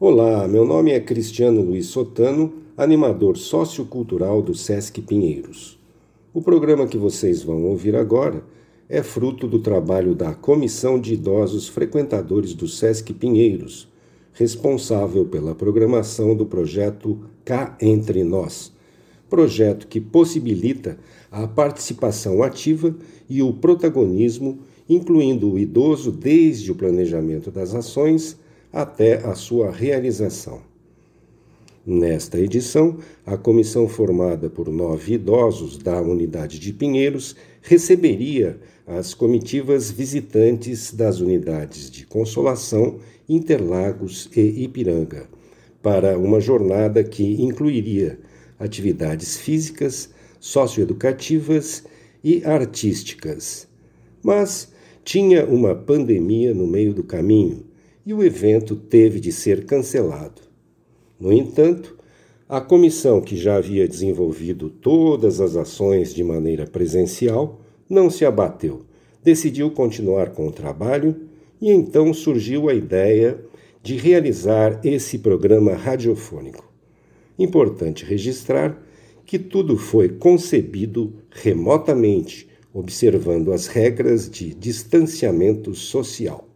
Olá, meu nome é Cristiano Luiz Sotano, animador sociocultural do Sesc Pinheiros. O programa que vocês vão ouvir agora é fruto do trabalho da Comissão de Idosos Frequentadores do Sesc Pinheiros, responsável pela programação do projeto Cá Entre Nós, projeto que possibilita a participação ativa e o protagonismo, incluindo o idoso desde o planejamento das ações até a sua realização. Nesta edição, a comissão formada por nove idosos da unidade de Pinheiros receberia as comitivas visitantes das unidades de Consolação, Interlagos e Ipiranga, para uma jornada que incluiria atividades físicas, socioeducativas e artísticas. Mas tinha uma pandemia no meio do caminho e o evento teve de ser cancelado. No entanto, a comissão, que já havia desenvolvido todas as ações de maneira presencial, não se abateu, decidiu continuar com o trabalho e então surgiu a ideia de realizar esse programa radiofônico. Importante registrar que tudo foi concebido remotamente, observando as regras de distanciamento social.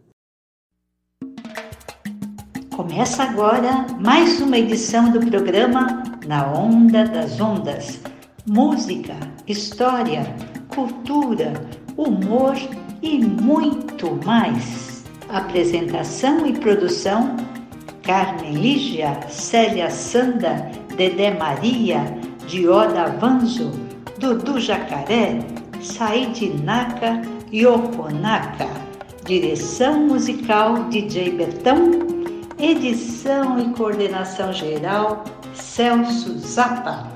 Começa agora mais uma edição do programa Na Onda das Ondas. Música, história, cultura, humor e muito mais. Apresentação e produção: Carmen Lígia, Célia Sanda, Dedé Maria, Dioda Vanzo, Dudu Jacaré, Said Naka e Okonaka. Direção musical DJ Betão Edição e coordenação geral, Celso Zappa.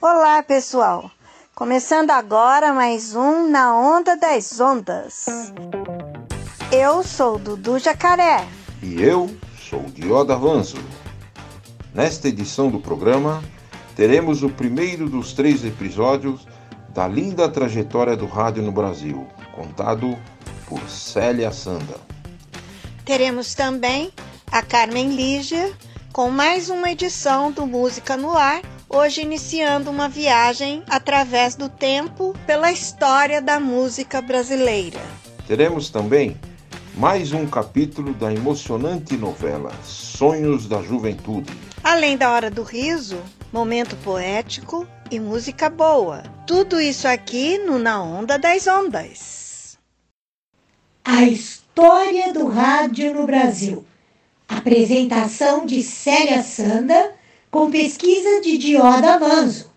Olá, pessoal. Começando agora mais um Na Onda das Ondas. Eu sou Dudu Jacaré. E eu sou Dioda Avanço. Nesta edição do programa, teremos o primeiro dos três episódios da linda trajetória do rádio no Brasil, contado por Célia Sanda. Teremos também a Carmen Lígia com mais uma edição do Música no Ar, hoje iniciando uma viagem através do tempo pela história da música brasileira. Teremos também mais um capítulo da emocionante novela Sonhos da Juventude. Além da Hora do Riso, momento poético e música boa. Tudo isso aqui no Na Onda das Ondas. A História do Rádio no Brasil. Apresentação de Célia Sanda, com pesquisa de Dioda Manzo.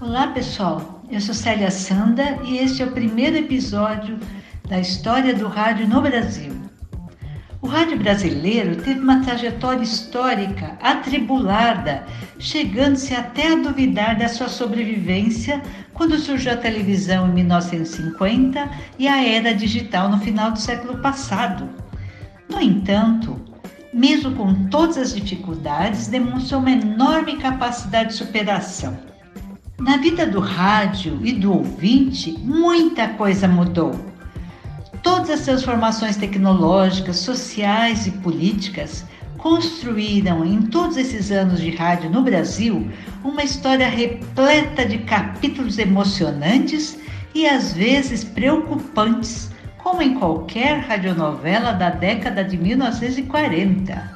Olá, pessoal. Eu sou Célia Sanda e este é o primeiro episódio da História do Rádio no Brasil. O rádio brasileiro teve uma trajetória histórica atribulada, chegando-se até a duvidar da sua sobrevivência quando surgiu a televisão em 1950 e a era digital no final do século passado. No entanto, mesmo com todas as dificuldades, demonstrou uma enorme capacidade de superação. Na vida do rádio e do ouvinte, muita coisa mudou Todas as transformações tecnológicas, sociais e políticas construíram em todos esses anos de rádio no Brasil uma história repleta de capítulos emocionantes e às vezes preocupantes, como em qualquer radionovela da década de 1940.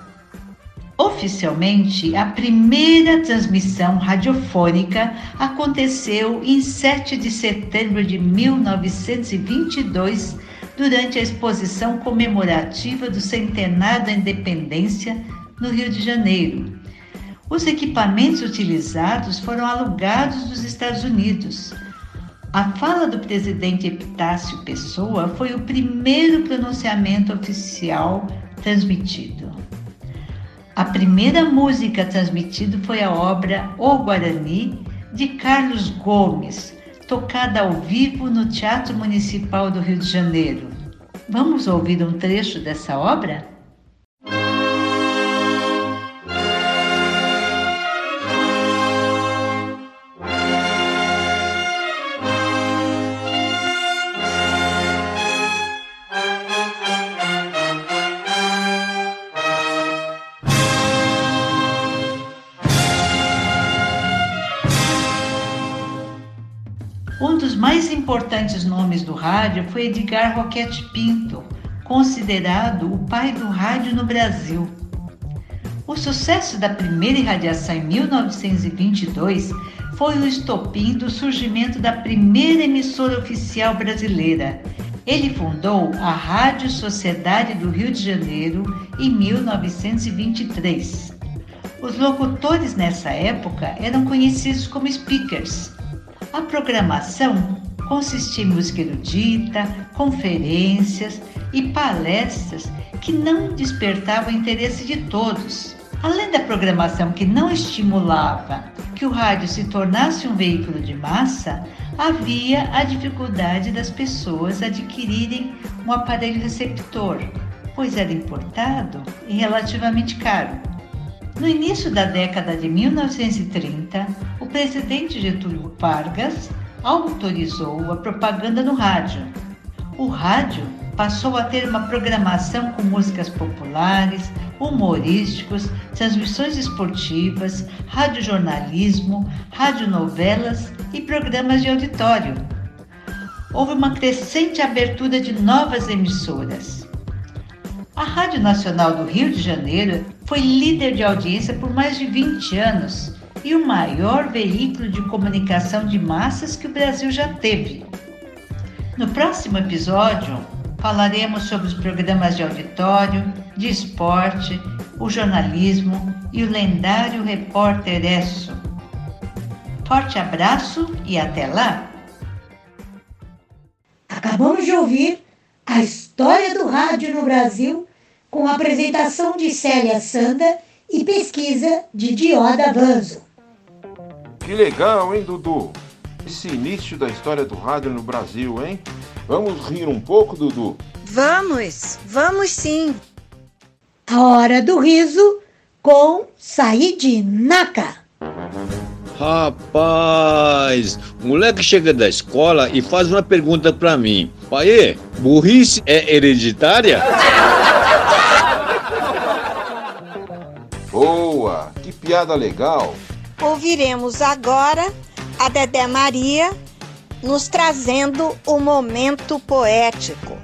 Oficialmente, a primeira transmissão radiofônica aconteceu em 7 de setembro de 1922 durante a exposição comemorativa do centenário da independência no Rio de Janeiro. Os equipamentos utilizados foram alugados dos Estados Unidos. A fala do presidente Epitácio Pessoa foi o primeiro pronunciamento oficial transmitido. A primeira música transmitida foi a obra O Guarani, de Carlos Gomes, tocada ao vivo no Teatro Municipal do Rio de Janeiro. Vamos ouvir um trecho dessa obra? Mais importantes nomes do rádio foi Edgar Roquete Pinto, considerado o pai do rádio no Brasil. O sucesso da primeira irradiação em 1922 foi o estopim do surgimento da primeira emissora oficial brasileira. Ele fundou a Rádio Sociedade do Rio de Janeiro em 1923. Os locutores nessa época eram conhecidos como speakers. A programação consistia em música erudita, conferências e palestras que não despertavam interesse de todos. Além da programação que não estimulava que o rádio se tornasse um veículo de massa, havia a dificuldade das pessoas adquirirem um aparelho receptor, pois era importado e relativamente caro. No início da década de 1930, o presidente Getúlio Vargas autorizou a propaganda no rádio. O rádio passou a ter uma programação com músicas populares, humorísticos, transmissões esportivas, radiojornalismo, radionovelas e programas de auditório. Houve uma crescente abertura de novas emissoras. A Rádio Nacional do Rio de Janeiro foi líder de audiência por mais de 20 anos e o maior veículo de comunicação de massas que o Brasil já teve. No próximo episódio, falaremos sobre os programas de auditório, de esporte, o jornalismo e o lendário repórter Esso. Forte abraço e até lá! Acabamos de ouvir a história do rádio no Brasil com a apresentação de Célia Sanda e pesquisa de Dioda Vanzo. Que legal, hein, Dudu? Esse início da história do rádio no Brasil, hein? Vamos rir um pouco, Dudu? Vamos, vamos sim. A hora do riso com Said Naka. Rapaz, o moleque chega da escola e faz uma pergunta pra mim. Pai, burrice é hereditária? Boa, que piada legal. Ouviremos agora a Dedé Maria nos trazendo o momento poético.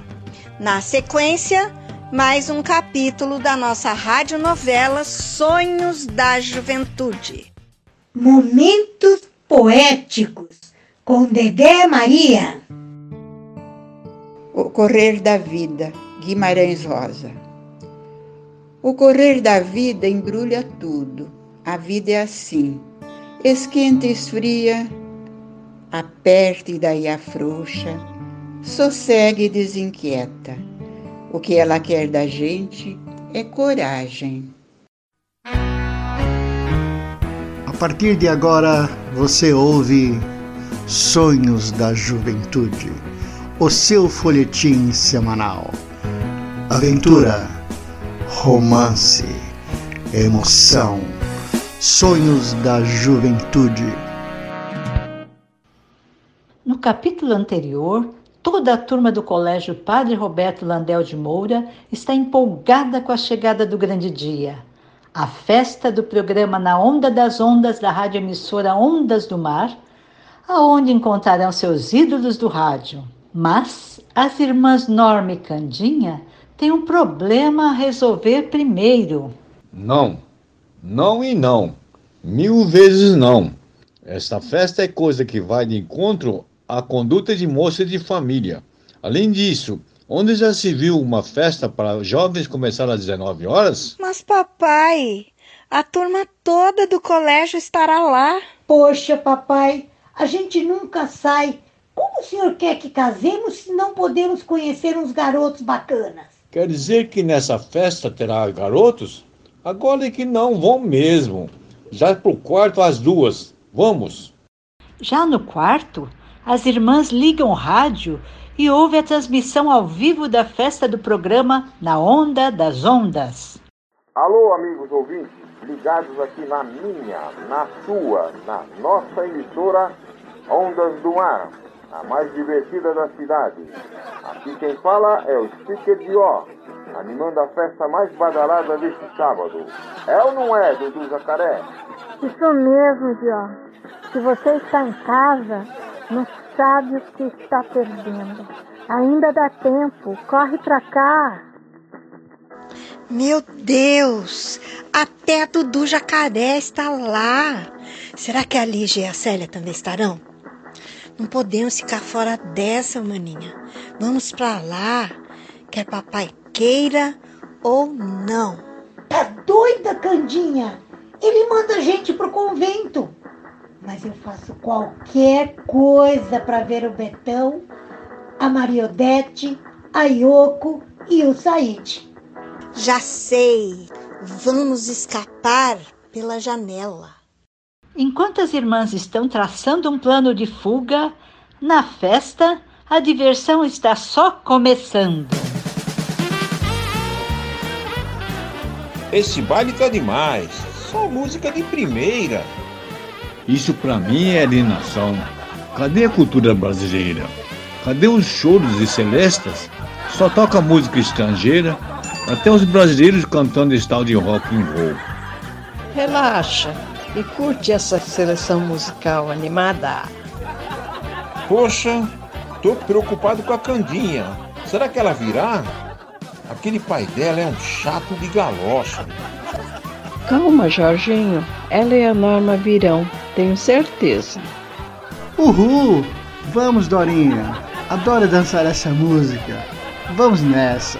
Na sequência, mais um capítulo da nossa radionovela Sonhos da Juventude. Momentos poéticos com Dedé Maria. O correr da vida, Guimarães Rosa. O correr da vida embrulha tudo. A vida é assim. Esquenta e esfria, aperta e daí afrouxa, sossegue e desinquieta. O que ela quer da gente é coragem. A partir de agora, você ouve Sonhos da Juventude, o seu folhetim semanal. Aventura, romance, emoção, sonhos da juventude. No capítulo anterior, toda a turma do Colégio Padre Roberto Landel de Moura está empolgada com a chegada do grande dia. A festa do programa Na Onda das Ondas da rádio emissora Ondas do Mar, aonde encontrarão seus ídolos do rádio. Mas as irmãs Norma e Candinha têm um problema a resolver primeiro. Não, não e não. Mil vezes não. Esta festa é coisa que vai de encontro à conduta de moça de família. Além disso, onde já se viu uma festa para jovens começar às 19 horas? Mas, papai, a turma toda do colégio estará lá. Poxa, papai, a gente nunca sai. Como o senhor quer que casemos se não podemos conhecer uns garotos bacanas? Quer dizer que nessa festa terá garotos? Agora é que não vão mesmo. Já pro quarto às duas. Vamos. Já no quarto, as irmãs ligam o rádio e ouvem a transmissão ao vivo da festa do programa Na Onda das Ondas. Alô, amigos ouvintes, ligados aqui na minha, na sua, na nossa emissora Ondas do Mar, a mais divertida da cidade. Aqui quem fala é o Speaker Dió, animando a festa mais badalada deste sábado. É ou não é, Dudu Jacaré? Isso mesmo, Dió. Se você está em casa, nos sabe o que está perdendo. Ainda dá tempo. Corre pra cá. Meu Deus! Até a Dudu Jacaré está lá. Será que a Lígia e a Célia também estarão? Não podemos ficar fora dessa, maninha. Vamos pra lá, quer papai queira ou não. Tá doida, Candinha? Ele manda a gente pro convento. Mas eu faço qualquer coisa para ver o Betão, a Mariodete, a Yoko e o Said. Já sei. Vamos escapar pela janela. Enquanto as irmãs estão traçando um plano de fuga, na festa a diversão está só começando. Esse baile tá demais. Só música de primeira. Isso pra mim é alienação. Cadê a cultura brasileira? Cadê os choros e celestas? Só toca música estrangeira, até os brasileiros cantando esse tal de rock and roll. Relaxa e curte essa seleção musical animada. Poxa, tô preocupado com a Candinha. Será que ela virá? Aquele pai dela é um chato de galocha. Calma, Jorginho. Ela e a Norma virão, tenho certeza. Uhul! Vamos, Dorinha. Adoro dançar essa música. Vamos nessa.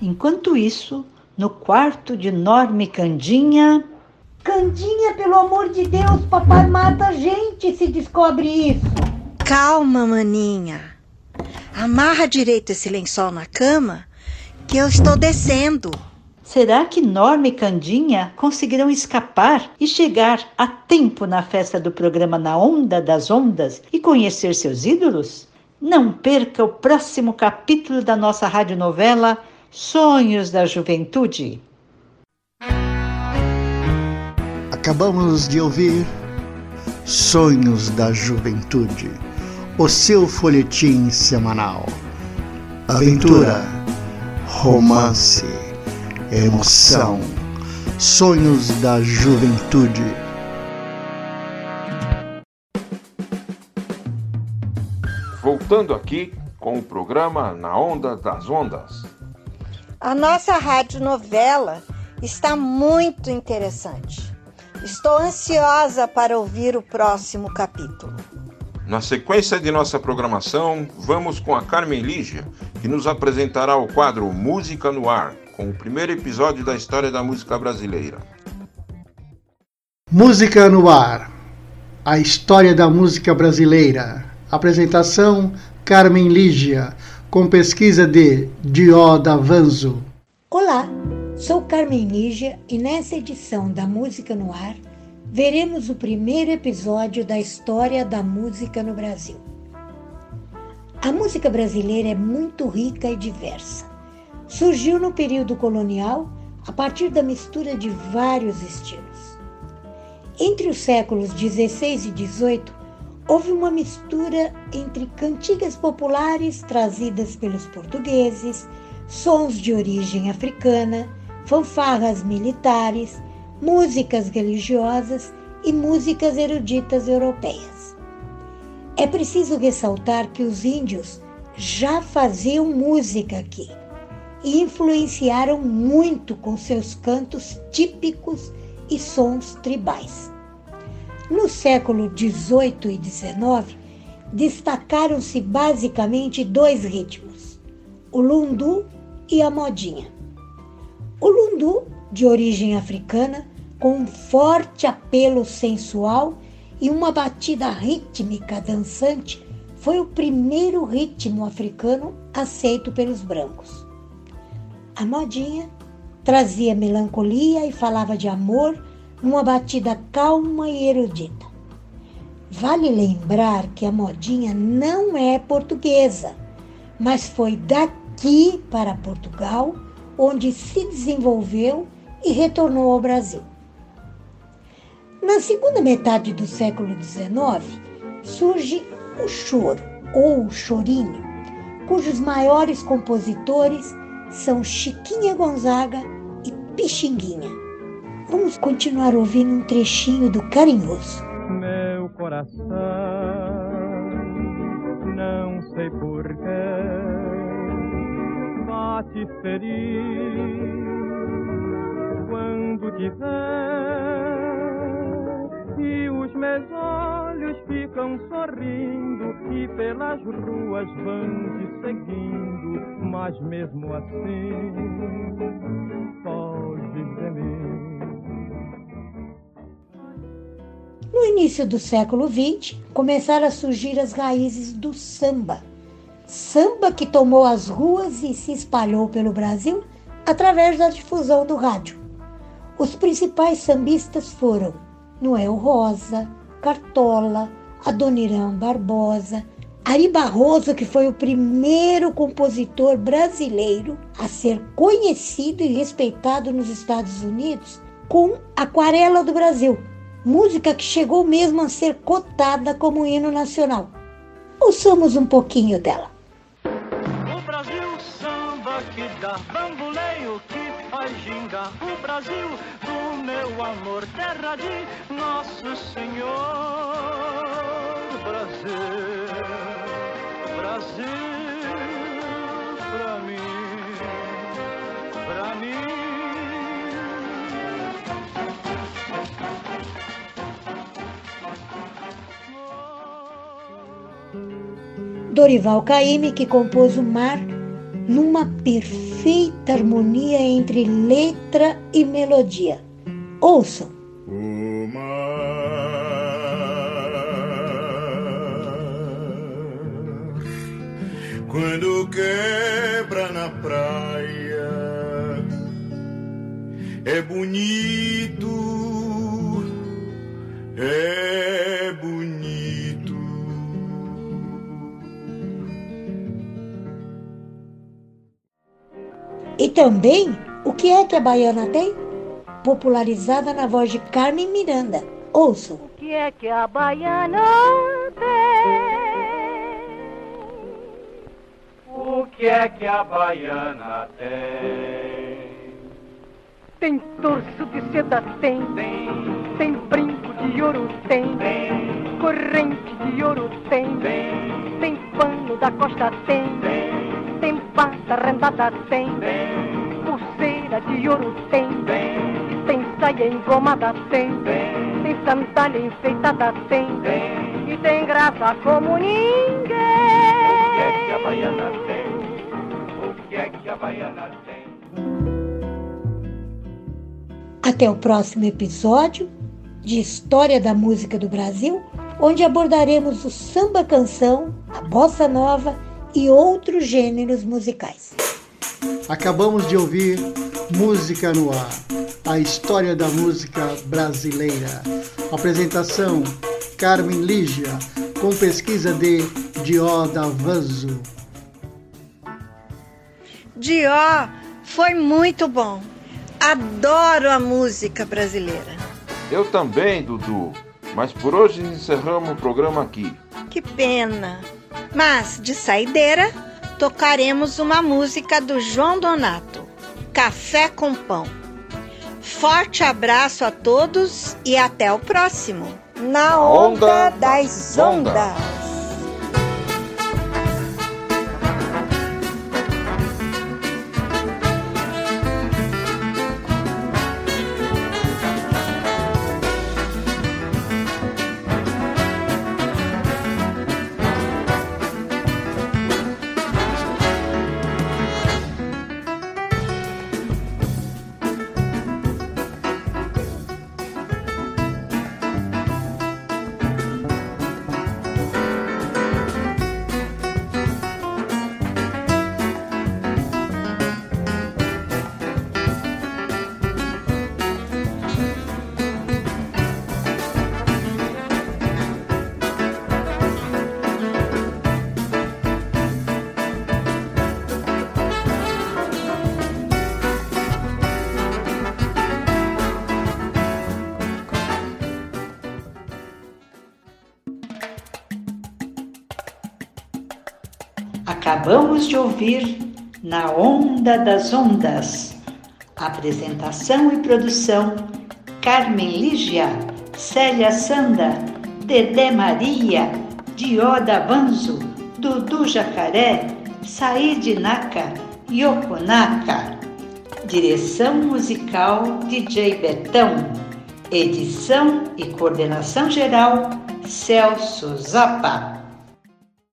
Enquanto isso, no quarto de Norma e Candinha. Candinha, pelo amor de Deus, papai mata a gente se descobre isso. Calma, maninha. Amarra direito esse lençol na cama que eu estou descendo. Será que Norma e Candinha conseguirão escapar e chegar a tempo na festa do programa Na Onda das Ondas e conhecer seus ídolos? Não perca o próximo capítulo da nossa radionovela Sonhos da Juventude. Acabamos de ouvir Sonhos da Juventude, o seu folhetim semanal. Aventura, romance, emoção, sonhos da juventude. Voltando aqui com o programa Na Onda das Ondas. A nossa radionovela está muito interessante. Estou ansiosa para ouvir o próximo capítulo. Na sequência de nossa programação, vamos com a Carmen Lígia, que nos apresentará o quadro Música no Ar, com o primeiro episódio da história da música brasileira. Música no Ar A história da música brasileira. Apresentação: Carmen Lígia, com pesquisa de Dio Davanzo. Olá, sou Carmen Lígia e nessa edição da Música no Ar veremos o primeiro episódio da história da música no Brasil. A música brasileira é muito rica e diversa. Surgiu no período colonial a partir da mistura de vários estilos. Entre os séculos 16 e 18, houve uma mistura entre cantigas populares trazidas pelos portugueses, sons de origem africana, fanfarras militares, músicas religiosas e músicas eruditas europeias. É preciso ressaltar que os índios já faziam música aqui e influenciaram muito com seus cantos típicos e sons tribais. No século XVIII e XIX, destacaram-se basicamente dois ritmos, o lundu e a modinha. O lundu, de origem africana, com um forte apelo sensual e uma batida rítmica dançante, foi o primeiro ritmo africano aceito pelos brancos. A modinha trazia melancolia e falava de amor numa batida calma e erudita. Vale lembrar que a modinha não é portuguesa, mas foi daqui para Portugal onde se desenvolveu e retornou ao Brasil. Na segunda metade do século XIX, surge o choro ou o chorinho, cujos maiores compositores são Chiquinha Gonzaga e Pixinguinha. Vamos continuar ouvindo um trechinho do Carinhoso. Meu coração te ferir quando tiver e os meus olhos ficam sorrindo e pelas ruas vão te seguindo, mas mesmo assim foges de mim. No início do século XX, começaram a surgir as raízes do samba. Samba que tomou as ruas e se espalhou pelo Brasil através da difusão do rádio. Os principais sambistas foram Noel Rosa, Cartola, Adoniran Barbosa, Ari Barroso, que foi o primeiro compositor brasileiro a ser conhecido e respeitado nos Estados Unidos com Aquarela do Brasil, música que chegou mesmo a ser cotada como hino nacional. Ouçamos um pouquinho dela. Brasil do meu amor, terra de Nosso Senhor. Brasil, Brasil, pra mim, pra mim. Dorival Caymmi, que compôs o mar numa perfeita harmonia entre letra e melodia. Ouçam. O mar, quando quebra na praia, é bonito, é E também, o que é que a baiana tem? Popularizada na voz de Carmen Miranda. Ouçam. O que é que a baiana tem? O que é que a baiana tem? Tem torso de seda, tem. Tem, Tem brinco de ouro, tem. tem, Corrente de ouro, tem. tem, Tem pano da costa, tem. tem, Tem pata rendada, tem. tem, Pulseira de ouro, tem. tem, Tem saia engomada, tem. tem, Tem sandália enfeitada, tem. tem. E tem graça como ninguém. O que é que a baiana tem? O que é que a baiana tem? Até o próximo episódio de História da Música do Brasil, onde abordaremos o samba canção, a bossa nova e outros gêneros musicais. Acabamos de ouvir Música no Ar, a história da música brasileira. Apresentação: Carmen Lígia, com pesquisa de Dioda Vanzo. Dió, foi muito bom. Adoro a música brasileira. Eu também, Dudu. Mas por hoje encerramos o programa aqui. Que pena. Mas, de saideira, tocaremos uma música do João Donato, Café com Pão. Forte abraço a todos e até o próximo. Na onda, Onda das das ondas. ondas. Acabamos de ouvir Na Onda das Ondas. Apresentação e produção: Carmen Lígia, Célia Sanda, Dedé Maria, Dioda Vanzo, Dudu Jacaré, Said Naka, Yokonaka. Direção musical DJ Betão. Edição e coordenação geral Celso Zapata.